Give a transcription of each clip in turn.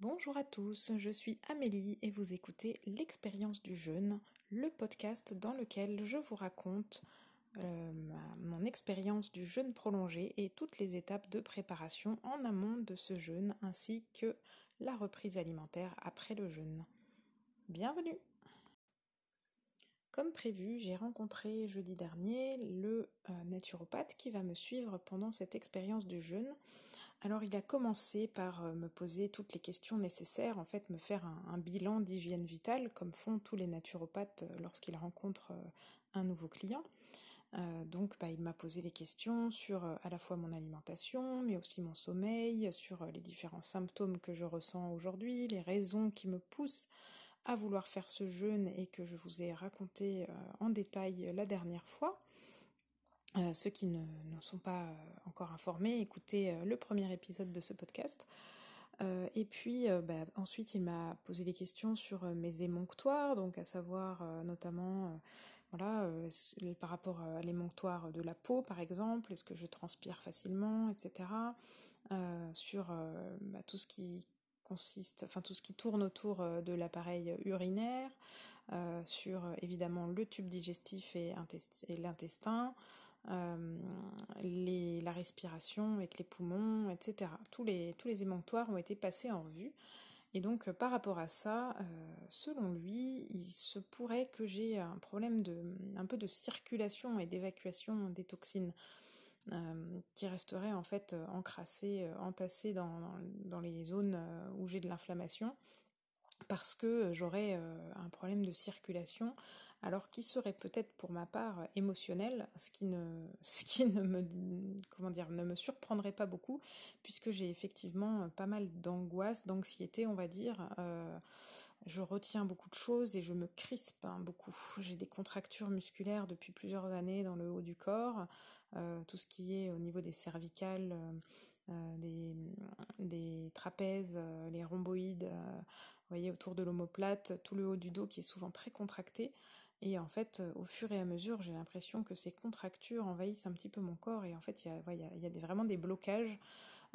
Bonjour à tous, je suis Amélie et vous écoutez L'expérience du jeûne, le podcast dans lequel je vous raconte euh, mon expérience du jeûne prolongé et toutes les étapes de préparation en amont de ce jeûne ainsi que la reprise alimentaire après le jeûne. Bienvenue comme prévu, j'ai rencontré jeudi dernier le euh, naturopathe qui va me suivre pendant cette expérience du jeûne. Alors il a commencé par euh, me poser toutes les questions nécessaires, en fait me faire un, bilan d'hygiène vitale comme font tous les naturopathes euh, lorsqu'ils rencontrent un nouveau client. donc bah, il m'a posé les questions sur à la fois mon alimentation, mais aussi mon sommeil, sur les différents symptômes que je ressens aujourd'hui, les raisons qui me poussent à vouloir faire ce jeûne et que je vous ai raconté euh, en détail la dernière fois. Euh, ceux qui ne, sont pas euh, encore informés, écoutez le premier épisode de ce podcast. et puis bah, ensuite, il m'a posé des questions sur mes émonctoires, donc à savoir notamment voilà, par rapport à l'émonctoire de la peau, par exemple, est-ce que je transpire facilement, etc. sur bah, tout ce qui consiste, enfin tout ce qui tourne autour euh, de l'appareil urinaire, euh, sur euh, évidemment le tube digestif et, l'intestin, la respiration avec les poumons, etc. Tous les, tous les ont été passés en revue. Et donc par rapport à ça, selon lui, il se pourrait que j'ai un problème de un peu de circulation et d'évacuation des toxines. Euh, qui resterait en fait euh, encrassé, euh, entassé dans, dans, les zones où j'ai de l'inflammation parce que j'aurais un problème de circulation, alors qui serait peut-être pour ma part émotionnel, ce qui ne, ce qui ne me, comment dire, ne me surprendrait pas beaucoup, puisque j'ai effectivement pas mal d'angoisse, d'anxiété, on va dire. je retiens beaucoup de choses et je me crispe hein, beaucoup. J'ai des contractures musculaires depuis plusieurs années dans le haut du corps. Euh, tout ce qui est au niveau des cervicales, euh, euh, des, trapèzes, les rhomboïdes, voyez, autour de l'omoplate, tout le haut du dos qui est souvent très contracté. Et en fait, au fur et à mesure, j'ai l'impression que ces contractures envahissent un petit peu mon corps. Et en fait, il y a, vraiment des blocages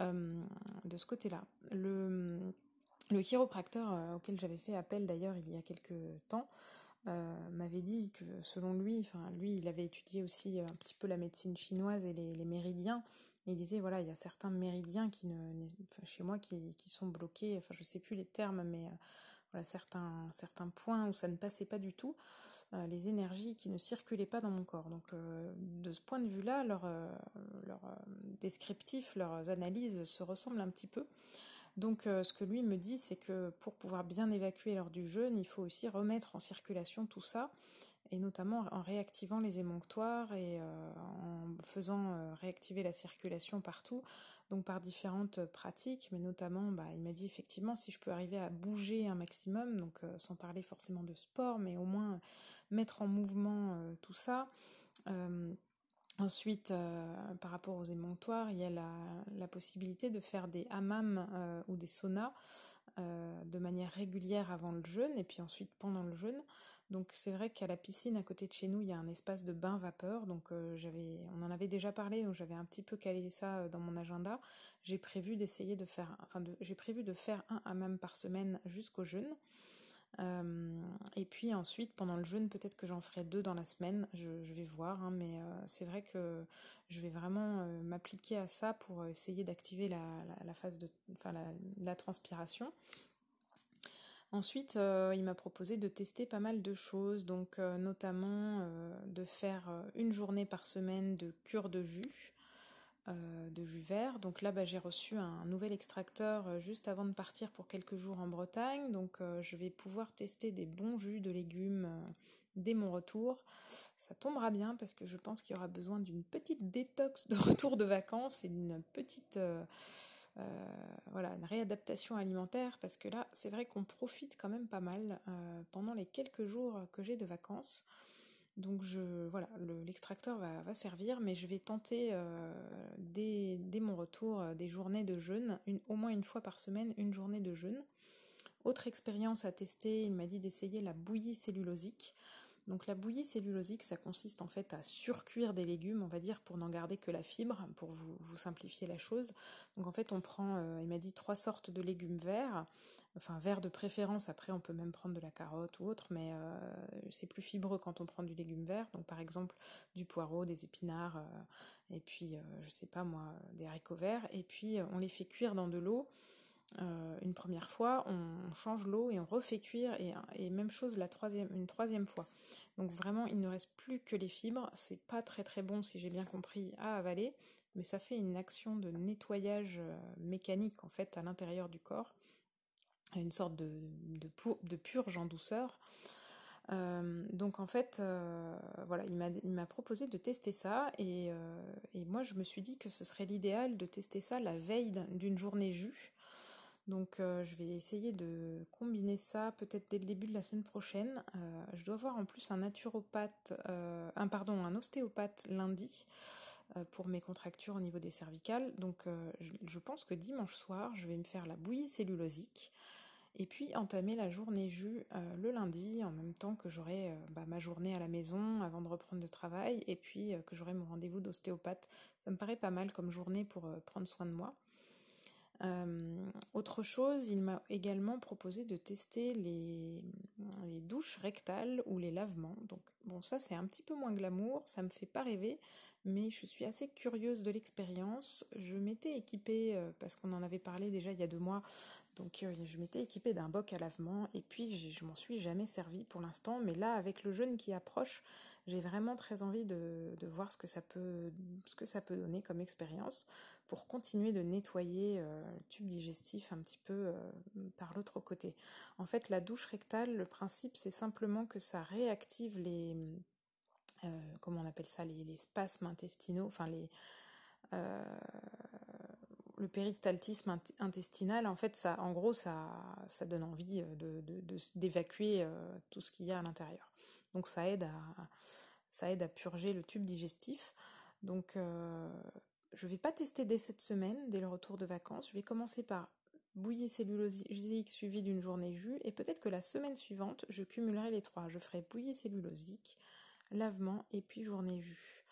de ce côté-là. Le, chiropracteur auquel j'avais fait appel d'ailleurs il y a quelques temps euh, m'avait dit que selon lui, enfin lui, il avait étudié aussi un petit peu la médecine chinoise et les, méridiens. Il disait voilà, il y a certains méridiens qui ne, chez moi qui, sont bloqués. Enfin, je sais plus les termes, mais euh, voilà certains certains points où ça ne passait pas du tout, euh, les énergies qui ne circulaient pas dans mon corps. Donc de ce point de vue-là, leurs leur, descriptifs, leurs analyses se ressemblent un petit peu. Donc euh, ce que lui me dit, c'est que pour pouvoir bien évacuer lors du jeûne, il faut aussi remettre en circulation tout ça, et notamment en réactivant les émonctoires et euh, en faisant euh, réactiver la circulation partout, donc par différentes pratiques, mais notamment, bah, il m'a dit effectivement si je peux arriver à bouger un maximum, donc sans parler forcément de sport, mais au moins mettre en mouvement tout ça. Ensuite, euh, par rapport aux émonctoires, il y a la, possibilité de faire des hammams euh, ou des saunas euh, de manière régulière avant le jeûne et puis ensuite pendant le jeûne. Donc c'est vrai qu'à la piscine à côté de chez nous, il y a un espace de bain vapeur. Donc j'avais, on en avait déjà parlé, donc j'avais un petit peu calé ça dans mon agenda. J'ai prévu d'essayer de faire, enfin j'ai prévu de faire un hammam par semaine jusqu'au jeûne. Euh, et puis ensuite, pendant le jeûne, peut-être que j'en ferai deux dans la semaine, je, vais voir, hein, mais euh, c'est vrai que je vais vraiment euh, m'appliquer à ça pour essayer d'activer la, phase de, enfin, la, transpiration. Ensuite, il m'a proposé de tester pas mal de choses, donc notamment de faire une journée par semaine de cure de jus. Euh, de jus vert. Donc là, bah, j'ai reçu un nouvel extracteur euh, juste avant de partir pour quelques jours en Bretagne. Donc euh, je vais pouvoir tester des bons jus de légumes dès mon retour. Ça tombera bien parce que je pense qu'il y aura besoin d'une petite détox de retour de vacances et d'une petite voilà, une réadaptation alimentaire parce que là, c'est vrai qu'on profite quand même pas mal pendant les quelques jours que j'ai de vacances. Donc je voilà, l'extracteur va, servir, mais je vais tenter euh, dès, mon retour euh, des journées de jeûne, au moins une fois par semaine, une journée de jeûne. Autre expérience à tester, il m'a dit d'essayer la bouillie cellulosique. Donc la bouillie cellulosique, ça consiste en fait à surcuire des légumes, on va dire, pour n'en garder que la fibre, pour vous, simplifier la chose. Donc en fait, on prend, euh, il m'a dit, trois sortes de légumes verts, enfin verts de préférence, après on peut même prendre de la carotte ou autre, mais euh, c'est plus fibreux quand on prend du légume vert, donc par exemple du poireau, des épinards, et puis, je sais pas moi, des haricots verts, et puis on les fait cuire dans de l'eau, euh, une première fois, on change l'eau et on refait cuire et, même chose la troisième, une troisième fois. Donc vraiment, il ne reste plus que les fibres. C'est pas très très bon si j'ai bien compris à avaler, mais ça fait une action de nettoyage euh, mécanique en fait à l'intérieur du corps, une sorte de, purge en douceur. Euh, donc en fait, voilà, il m'a proposé de tester ça et, moi je me suis dit que ce serait l'idéal de tester ça la veille d'une journée jus donc euh, je vais essayer de combiner ça peut-être dès le début de la semaine prochaine. Euh, je dois voir en plus un naturopathe, euh, un pardon, un ostéopathe lundi pour mes contractures au niveau des cervicales. Donc je, pense que dimanche soir, je vais me faire la bouillie cellulosique et puis entamer la journée jus le lundi en même temps que j'aurai bah, ma journée à la maison avant de reprendre le travail et puis que j'aurai mon rendez-vous d'ostéopathe. Ça me paraît pas mal comme journée pour prendre soin de moi. Euh, autre chose, il m'a également proposé de tester les, les, douches rectales ou les lavements. Donc bon, ça c'est un petit peu moins glamour, ça me fait pas rêver, mais je suis assez curieuse de l'expérience. Je m'étais équipée, euh, parce qu'on en avait parlé déjà il y a deux mois, donc euh, je m'étais équipée d'un boc à lavement et puis je m'en suis jamais servi pour l'instant, mais là avec le jeûne qui approche, j'ai vraiment très envie de, voir ce que ça peut ce que ça peut donner comme expérience pour continuer de nettoyer euh, le tube digestif un petit peu euh, par l'autre côté. En fait, la douche rectale, le principe c'est simplement que ça réactive les comment on appelle ça les, spasmes intestinaux, enfin les le péristaltisme intestinal, en fait, ça, en gros, ça, donne envie de, d'évacuer tout ce qu'il y a à l'intérieur. Donc ça aide à, purger le tube digestif. Donc euh, je ne vais pas tester dès cette semaine, dès le retour de vacances. Je vais commencer par bouillie cellulosique suivi d'une journée jus et peut-être que la semaine suivante, je cumulerai les trois. Je ferai bouillie cellulosique, lavement et puis journée jus.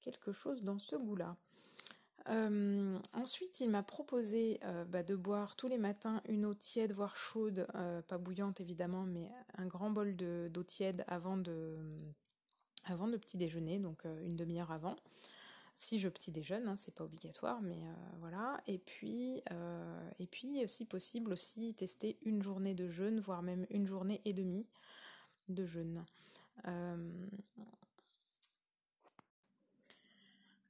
Quelque chose dans ce goût-là. Euh, ensuite, il m'a proposé euh, bah, de boire tous les matins une eau tiède, voire chaude, pas bouillante évidemment, mais un grand bol d'eau tiède avant de, petit déjeuner, donc euh, une demi-heure avant. Si je petit déjeune, hein, c'est pas obligatoire, mais euh, voilà. Et puis, euh, et puis, si possible aussi, tester une journée de jeûne, voire même une journée et demie de jeûne.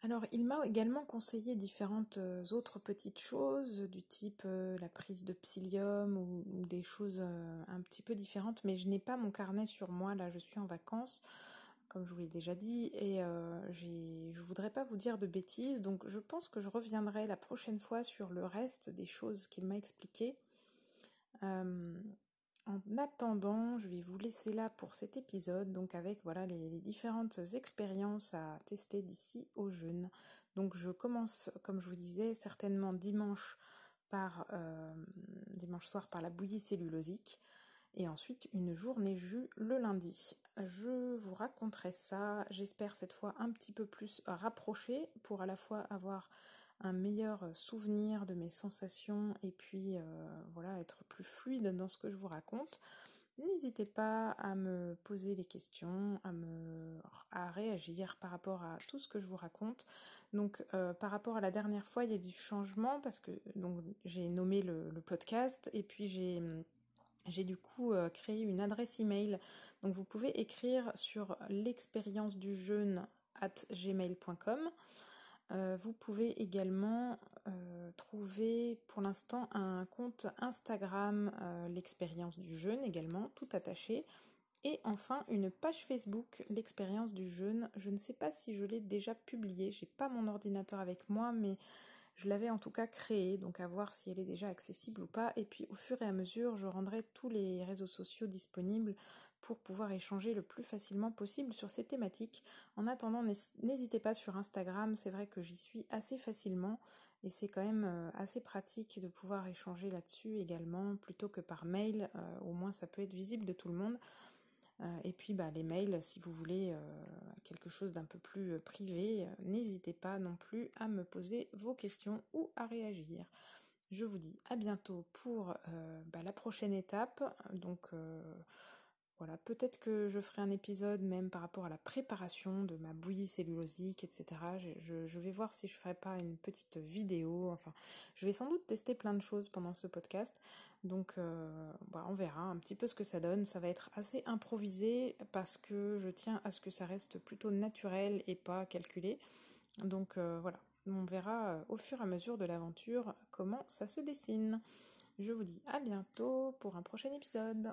Alors, il m'a également conseillé différentes autres petites choses, du type la prise de psyllium ou, des choses un petit peu différentes, mais je n'ai pas mon carnet sur moi, là je suis en vacances comme je vous l'ai déjà dit, et euh, je voudrais pas vous dire de bêtises, donc je pense que je reviendrai la prochaine fois sur le reste des choses qu'il m'a expliquées. En attendant, je vais vous laisser là pour cet épisode, donc avec voilà les, différentes expériences à tester d'ici au jeûne. Donc je commence, comme je vous disais, certainement dimanche par euh, dimanche soir par la bouillie cellulosique et ensuite une journée jus le lundi. Je vous raconterai ça, j'espère cette fois un petit peu plus rapproché pour à la fois avoir un meilleur souvenir de mes sensations et puis euh, voilà être plus fluide dans ce que je vous raconte. N'hésitez pas à me poser les questions, à me réagir par rapport à tout ce que je vous raconte. Donc euh, par rapport à la dernière fois, il y a du changement parce que j'ai nommé le, podcast et puis j'ai du coup euh, créé une adresse email. Donc vous pouvez écrire sur l'expérience du jeûne at gmail.com. Euh, vous pouvez également euh, trouver pour l'instant un compte Instagram, l'expérience du jeûne également, tout attaché. Et enfin une page Facebook, l'expérience du jeûne. Je ne sais pas si je l'ai déjà publié, j'ai pas mon ordinateur avec moi, mais je l'avais en tout cas créée, donc à voir si elle est déjà accessible ou pas. Et puis au fur et à mesure, je rendrai tous les réseaux sociaux disponibles pour pouvoir échanger le plus facilement possible sur ces thématiques. En attendant, n'hésitez pas sur Instagram, c'est vrai que j'y suis assez facilement et c'est quand même euh, assez pratique de pouvoir échanger là-dessus également plutôt que par mail, euh, au moins ça peut être visible de tout le monde. et puis bah, les mails, si vous voulez quelque chose d'un peu plus privé, n'hésitez pas non plus à me poser vos questions ou à réagir. Je vous dis à bientôt pour bah, la prochaine étape. Voilà, peut-être que je ferai un épisode même par rapport à la préparation de ma bouillie cellulosique, etc. Je, vais voir si je ferai pas une petite vidéo. Enfin, je vais sans doute tester plein de choses pendant ce podcast. Donc, euh, bah, on verra un petit peu ce que ça donne. Ça va être assez improvisé parce que je tiens à ce que ça reste plutôt naturel et pas calculé. Donc euh, voilà, on verra euh, au fur et à mesure de l'aventure comment ça se dessine. Je vous dis à bientôt pour un prochain épisode.